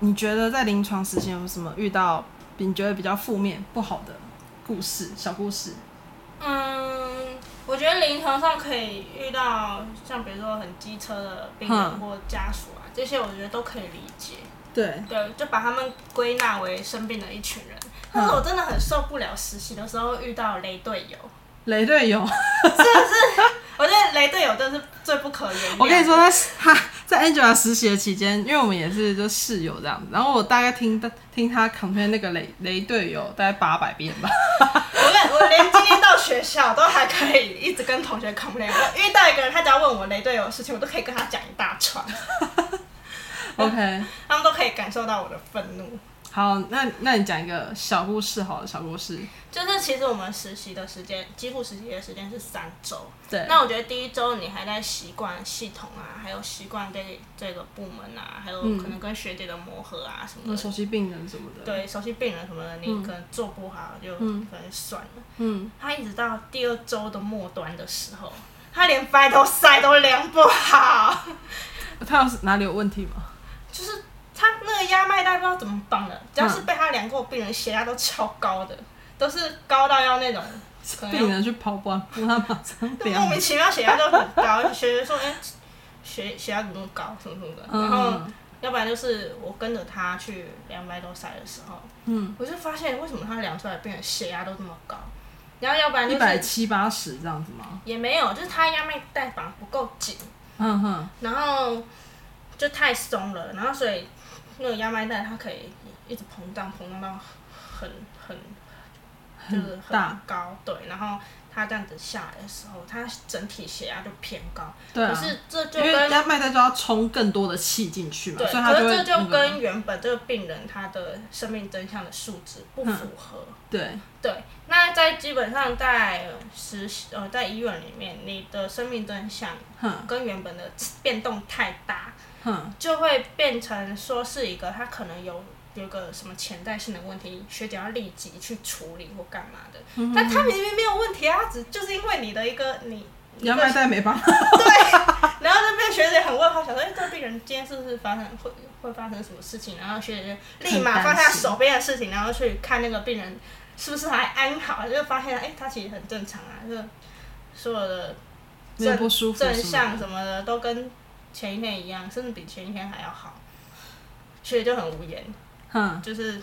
你觉得在临床实习有什么遇到你觉得比较负面不好的故事、小故事？嗯，我觉得临床上可以遇到像比如说很机车的病人或家属啊，这些我觉得都可以理解。对对，就把他们归纳为生病的一群人。但是我真的很受不了实习的时候遇到雷队友。雷队友，是不是？我觉得雷队友真是最不可原谅。我跟你说，他他在 Angela 实习的期间，因为我们也是就室友这样子，然后我大概听听他 complain 那个雷雷队友大概八百遍吧。我连我连今天到学校都还可以一直跟同学 complain。我遇到一个人，他只要问我雷队友的事情，我都可以跟他讲一大串。OK，他们都可以感受到我的愤怒。好，那那你讲一个小故事，好了小故事。就是其实我们实习的时间，几乎实习的时间是三周。对。那我觉得第一周你还在习惯系统啊，还有习惯这这个部门啊，还有可能跟学姐的磨合啊什么的。熟悉病人什么的。对，熟悉病人什么的，你可能做不好就可能算了。嗯。他一直到第二周的末端的时候，他连 vital sign 都量不好。他是哪里有问题吗？就是。他那个压脉带不知道怎么绑的，只要是被他量过，病人血压都超高的，都是高到要那种 病人去跑步，不他马上量。莫名其妙血压就很高，学姐说：“哎、欸，血血压怎么那么高？什么什么的。”然后，要不然就是我跟着他去量 vital sign 的时候，嗯，我就发现为什么他量出来病人血压都这么高。然后要不然一百七八十这样子吗？也没有，就是他压脉带绑不够紧，嗯哼，然后就太松了，然后所以。那个压脉带它可以一直膨胀，膨胀到很很就是很高，对，然后它这样子下来的时候，他整体血压就偏高。对、啊、可是这就跟因为压脉带就要充更多的气进去嘛，对，所以它就会、可是这就跟原本这个病人他的生命真相的数值不符合。嗯、对对，那在基本上在实习呃在医院里面，你的生命真相跟原本的变动太大。就会变成说是一个他可能有有个什么潜在性的问题，学姐要立即去处理或干嘛的。嗯、但他明明没有问题啊，只就是因为你的一个你压脉带没办法。对，然后那边学姐很问号，想说哎，这个病人今天是不是发生会会发生什么事情？然后学姐就立马放下手边的事情，然后去看那个病人是不是还安好，就发现哎，他其实很正常啊，就所有的正不舒服正向什么的都跟。前一天一样，甚至比前一天还要好，学姐就很无言。嗯，就是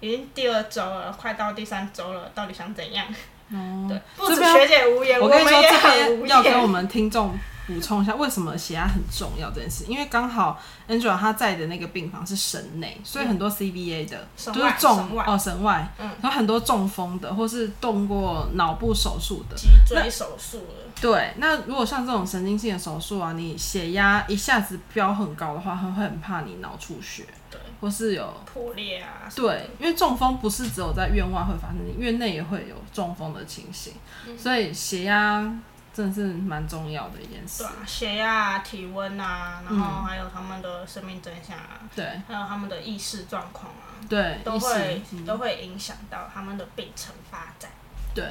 已经第二周了，快到第三周了，到底想怎样？哦，对，不止学姐无言，我跟你说，这边要跟我们听众补充一下，为什么血压很重要这件事？因为刚好 Angela 她在的那个病房是神内，所以很多 CBA 的，嗯、就是中哦神外，嗯，然后很多中风的，或是动过脑部手术的，脊椎手术的。对，那如果像这种神经性的手术啊，你血压一下子飙很高的话，他会很怕你脑出血，对，或是有破裂啊。对，因为中风不是只有在院外会发生，你院内也会有中风的情形，嗯、所以血压真的是蛮重要的一件事。对啊，血压啊、体温啊，然后还有他们的生命真相啊，对、嗯，还有他们的意识状况啊，对，都会、嗯、都会影响到他们的病程发展。对。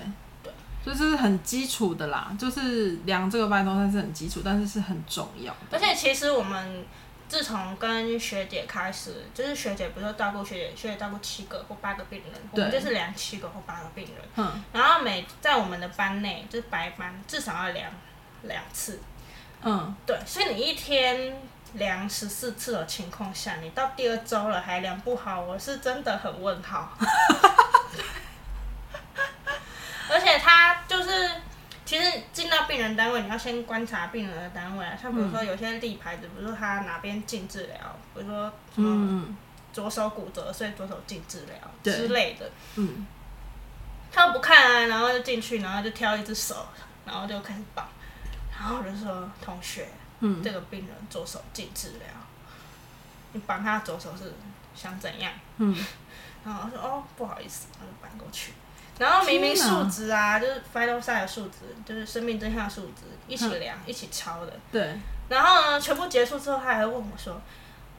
就是很基础的啦，就是量这个脉动，算是很基础，但是是很重要。而且其实我们自从跟学姐开始，就是学姐不是照顾学姐，学姐照顾七个或八个病人，我们就是量七个或八个病人。嗯。然后每在我们的班内，就是白班至少要量两次。嗯。对，所以你一天量十四次的情况下，你到第二周了还量不好，我是真的很问号。而且他就是，其实进到病人单位，你要先观察病人的单位啊。像比如说有些立牌子，比如说他哪边进治疗，比如说什么左手骨折，所以左手进治疗之类的。嗯。他不看啊，然后就进去，然后就挑一只手，然后就开始绑。然后我就说：“同学，嗯，这个病人左手进治疗，你绑他左手是想怎样？”嗯。然后我说：“哦，不好意思，然后就搬过去。”然后明明数值啊，就是 Final 的数值，就是生命真相数值，一起量，一起抄的。对。然后呢，全部结束之后，他还会问我说：“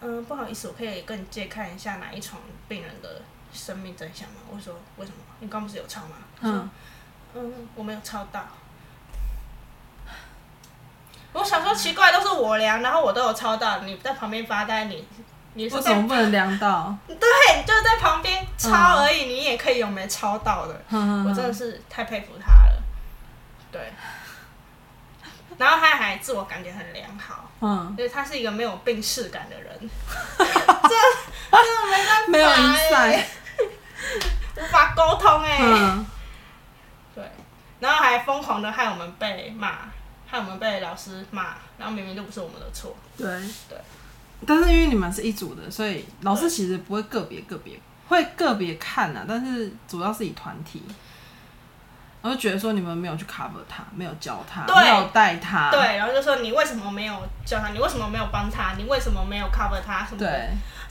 嗯，不好意思，我可以跟你借看一下哪一床病人的生命真相吗？”我说：“为什么？你刚不是有抄吗？”嗯。嗯，我没有抄到。我我想说奇怪，都是我量，然后我都有抄到，你在旁边发呆，你你为什么不能量到？对，就在旁边抄而已，嗯、你也可以有没抄到的。嗯、我真的是太佩服他了。对。然后他还自我感觉很良好，嗯，因为他是一个没有病识感的人，这这没办法、欸，没有无法沟通哎、欸，嗯、对，然后还疯狂的害我们被骂，害我们被老师骂，然后明明就不是我们的错，对。对，但是因为你们是一组的，所以老师其实不会个别个别，会个别看呐，但是主要是以团体。我就觉得说你们没有去 cover 他，没有教他，没有带他，对，然后就说你为什么没有教他？你为什么没有帮他？你为什么没有 cover 他？什么？对，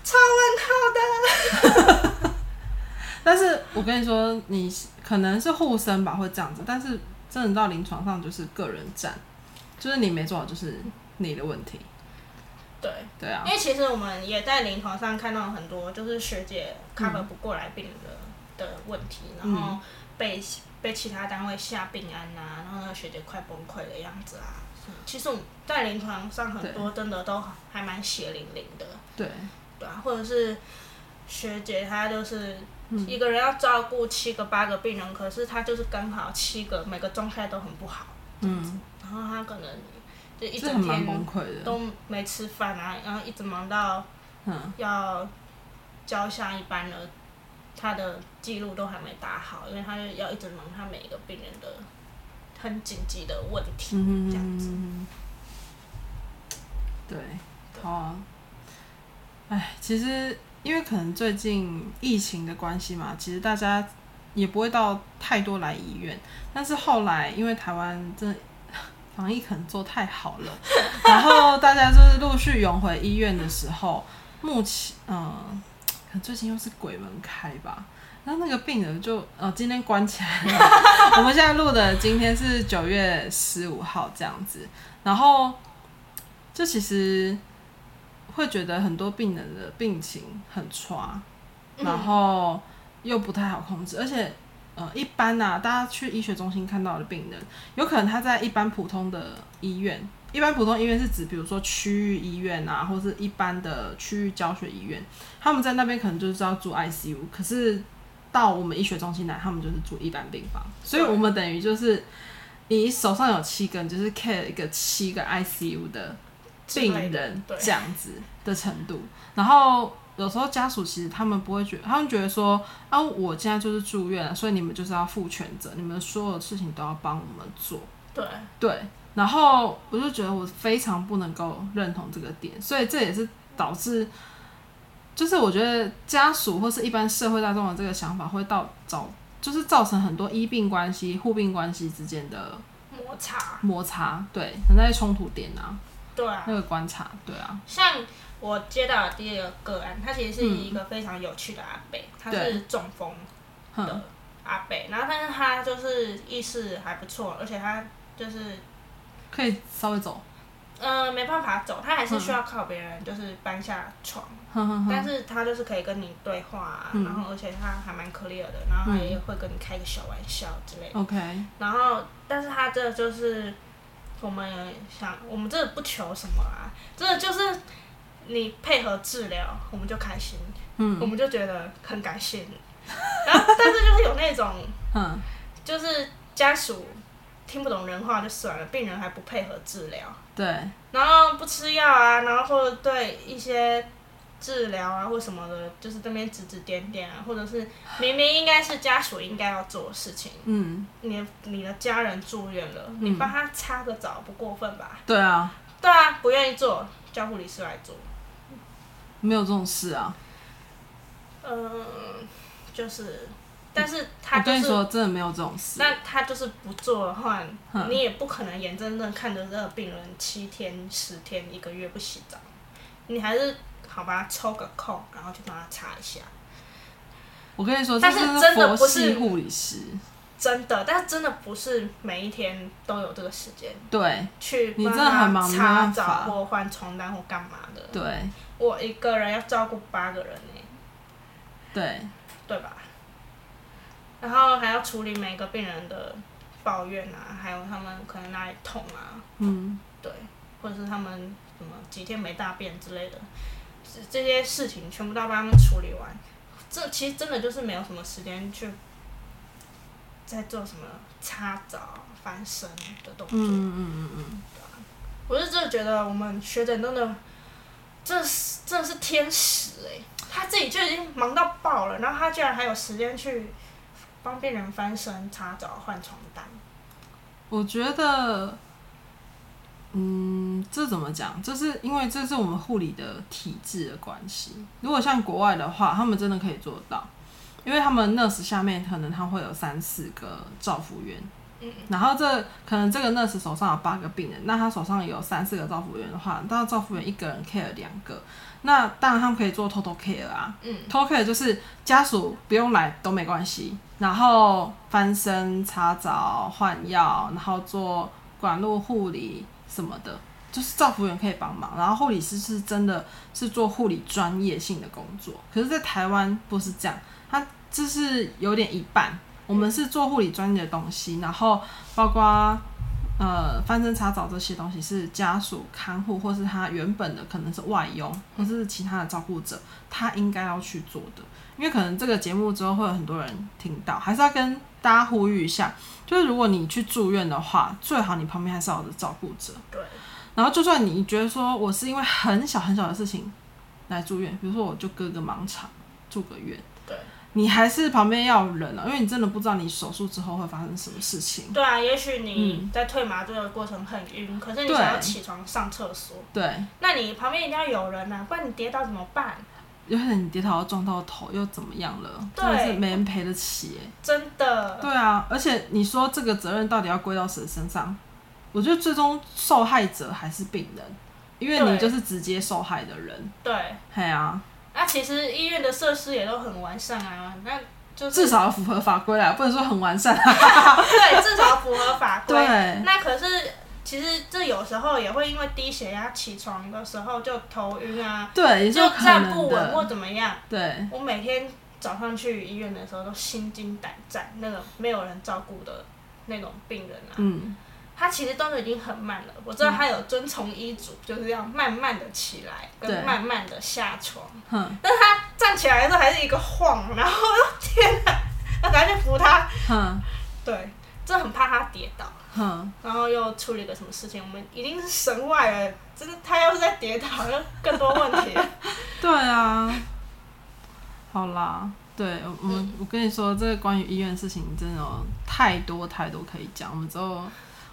超问号的。但是我跟你说，你可能是护生吧，会这样子。但是真的到临床上就是个人战，就是你没做好，就是你的问题。对对啊，因为其实我们也在临床上看到很多，就是学姐 cover 不过来病人的、嗯、的问题，然后被。被其他单位下病安呐、啊，然后那个学姐快崩溃的样子啊。其实我们在临床上很多真的都还蛮血淋淋的。对。对啊，或者是学姐她就是一个人要照顾七个八个病人，嗯、可是她就是刚好七个每个状态都很不好。嗯。然后她可能就一整天都没吃饭啊，然后一直忙到要交下一班了。他的记录都还没打好，因为他要一直忙他每一个病人的很紧急的问题，嗯、这样子。对，好啊。哎，其实因为可能最近疫情的关系嘛，其实大家也不会到太多来医院。但是后来因为台湾真的防疫可能做太好了，然后大家就是陆续涌回医院的时候，目前嗯。可最近又是鬼门开吧，然后那个病人就呃今天关起来了。我们现在录的今天是九月十五号这样子，然后就其实会觉得很多病人的病情很差，然后又不太好控制，而且呃一般呐、啊，大家去医学中心看到的病人，有可能他在一般普通的医院。一般普通医院是指，比如说区域医院啊，或是一般的区域教学医院，他们在那边可能就是要住 ICU，可是到我们医学中心来，他们就是住一般病房，所以我们等于就是你手上有七根，就是 care 一个七个 ICU 的病人这样子的程度。然后有时候家属其实他们不会觉得，他们觉得说啊，我现在就是住院，所以你们就是要负全责，你们所有的事情都要帮我们做。对对。然后我就觉得我非常不能够认同这个点，所以这也是导致，就是我觉得家属或是一般社会大众的这个想法会到造，就是造成很多医病关系、护病关系之间的摩擦。摩擦，对，存在冲突点啊。对啊。那个观察，对啊。像我接到的第二个个案，他其实是一个非常有趣的阿伯，他是中风的阿伯，然后但是他就是意识还不错，而且他就是。可以稍微走，呃，没办法走，他还是需要靠别人，就是搬下床。嗯、但是他就是可以跟你对话、啊，嗯、然后而且他还蛮 clear 的，然后他也会跟你开个小玩笑之类的。OK、嗯。然后，但是他这就是我们想，我们真的不求什么啊，这就是你配合治疗，我们就开心，嗯，我们就觉得很感谢你。然后，但是就是有那种，嗯，就是家属。听不懂人话就算了，病人还不配合治疗，对，然后不吃药啊，然后或者对一些治疗啊或什么的，就是这边指指点点啊，或者是明明应该是家属应该要做的事情，嗯，你你的家人住院了，嗯、你帮他擦个澡不过分吧？对啊，对啊，不愿意做叫护理师来做，没有这种事啊，嗯，就是。但是他就是，我跟你说，真的没有这种事。那他就是不做的话，嗯、你也不可能眼睁睁看着这个病人七天、十天、一个月不洗澡，你还是好吧，抽个空，然后去帮他擦一下。我跟你说，但是真的不是护理师，真的，但是真的不是每一天都有这个时间。对，去帮他擦澡或换床单或干嘛的。对，我一个人要照顾八个人呢、欸。对，对吧？然后还要处理每个病人的抱怨啊，还有他们可能哪里痛啊，嗯，对，或者是他们什么几天没大便之类的，这这些事情全部都要帮他们处理完。这其实真的就是没有什么时间去在做什么擦澡、翻身的动作。嗯嗯嗯嗯。我是真的觉得我们学长真的，这是真的是天使哎、欸！他自己就已经忙到爆了，然后他居然还有时间去帮病人翻身、擦澡、换床单。我觉得，嗯，这怎么讲？这是因为这是我们护理的体制的关系。如果像国外的话，他们真的可以做到，因为他们 nurse 下面可能他会有三四个照护员，嗯，然后这可能这个 nurse 手上有八个病人，那他手上有三四个照护员的话，那照护员一个人 care 两个，那当然他们可以做 total care 啊，嗯，total care 就是家属不用来都没关系。然后翻身、擦澡、换药，然后做管路护理什么的，就是照服员可以帮忙。然后护理师是真的是做护理专业性的工作，可是，在台湾不是这样，他就是有点一半。我们是做护理专业的东西，然后包括呃翻身、查找这些东西是家属看护或是他原本的可能是外佣或是其他的照顾者，他应该要去做的。因为可能这个节目之后会有很多人听到，还是要跟大家呼吁一下，就是如果你去住院的话，最好你旁边还是要有照顾者。对。然后就算你觉得说我是因为很小很小的事情来住院，比如说我就割个盲肠住个院，对，你还是旁边要有人啊，因为你真的不知道你手术之后会发生什么事情。对啊，也许你在退麻醉的过程很晕，嗯，可是你想要起床上厕所，对，那你旁边一定要有人啊，不然你跌倒怎么办？有可能你跌倒要撞到头，又怎么样了？真的是没人赔得起。真的。对啊，而且你说这个责任到底要归到谁身上？我觉得最终受害者还是病人，因为你就是直接受害的人。对。对啊。那、啊、其实医院的设施也都很完善啊，那就至少符合法规啊，不能说很完善。对，至少符合法规。对。那可是。其实这有时候也会因为低血压，起床的时候就头晕啊，对，就站不稳或怎么样。对，我每天早上去医院的时候都心惊胆战，那个没有人照顾的那种病人啊，嗯，他其实动作已经很慢了。我知道他有遵从医嘱，就是要慢慢的起来，跟慢慢的下床。嗯，但是他站起来的时候还是一个晃，然后天哪，那赶紧去扶他。嗯，对，真的很怕他跌倒。嗯，然后又出了一个什么事情？我们一定是神外了，真的，他要是再跌倒，就更多问题。对啊，好啦，对，我我跟你说，这个关于医院的事情真的有太多太多可以讲。我们之后，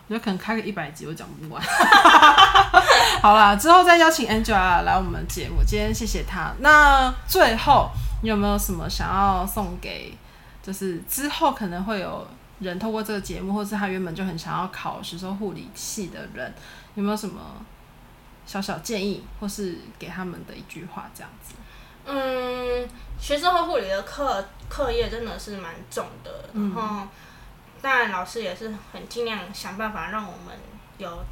我觉得可能开个一百集我讲不完。好啦，之后再邀请 Angela 来我们节目。今天谢谢她。那最后，你有没有什么想要送给？就是之后可能会有。人透过这个节目，或是他原本就很想要考实习护理系的人，有没有什么小小建议，或是给他们的一句话这样子？嗯，学生会护理的课课业真的是蛮重的，然后当然老师也是很尽量想办法让我们有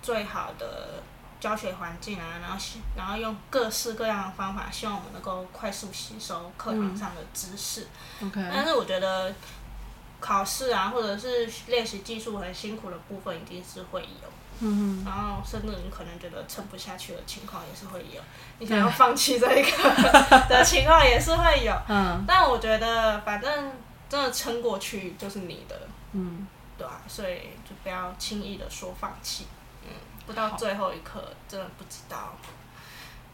最好的教学环境啊，然后然后用各式各样的方法，希望我们能够快速吸收课堂上的知识。嗯、OK，但是我觉得。考试啊，或者是练习技术很辛苦的部分，一定是会有。嗯，然后甚至你可能觉得撑不下去的情况也是会有，你想要放弃这一个的情况也是会有。嗯。但我觉得，反正真的撑过去就是你的。嗯。对啊，所以就不要轻易的说放弃。嗯。不到最后一刻，真的不知道，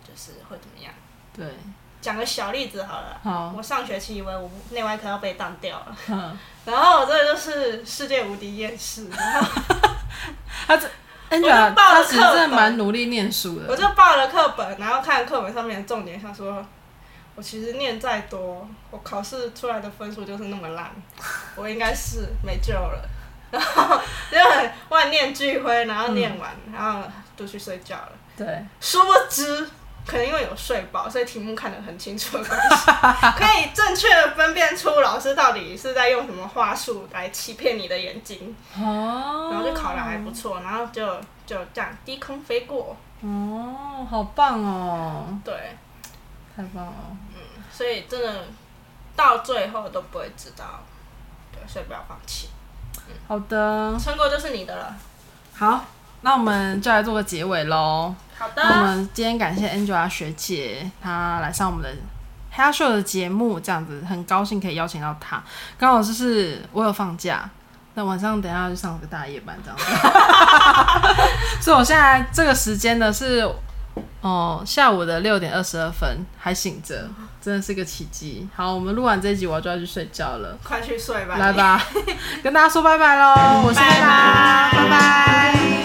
就是会怎么样。对。讲个小例子好了。好。我上学期以为我内外科要被当掉了。嗯。然后我这个就是世界无敌厌世，然后 他这，我就报了课本，他真的蛮努力念书的。我就报了课本，然后看课本上面的重点，想说，我其实念再多，我考试出来的分数就是那么烂，我应该是没救了。然后就很万念俱灰，然后念完，嗯、然后就去睡觉了。对，殊不知。可能因为有睡饱，所以题目看得很清楚的关系，可以正确的分辨出老师到底是在用什么话术来欺骗你的眼睛。哦。然后就考的还不错，然后就就这样低空飞过。哦，好棒哦。对。太棒了。嗯，所以真的到最后都不会知道，对，所以不要放弃。嗯。好的。撑过就是你的了。好。那我们就来做个结尾喽。好的。那我们今天感谢 Angela 学姐，她来上我们的黑鸭秀的节目，这样子很高兴可以邀请到她。刚好就是我有放假，那晚上等一下要去上个大夜班，这样子。所以我现在这个时间呢是哦下午的六点二十二分还醒着，真的是个奇迹。好，我们录完这一集，我就要去睡觉了。快去睡吧。来吧，跟大家说拜拜喽！我是拜拜，拜拜。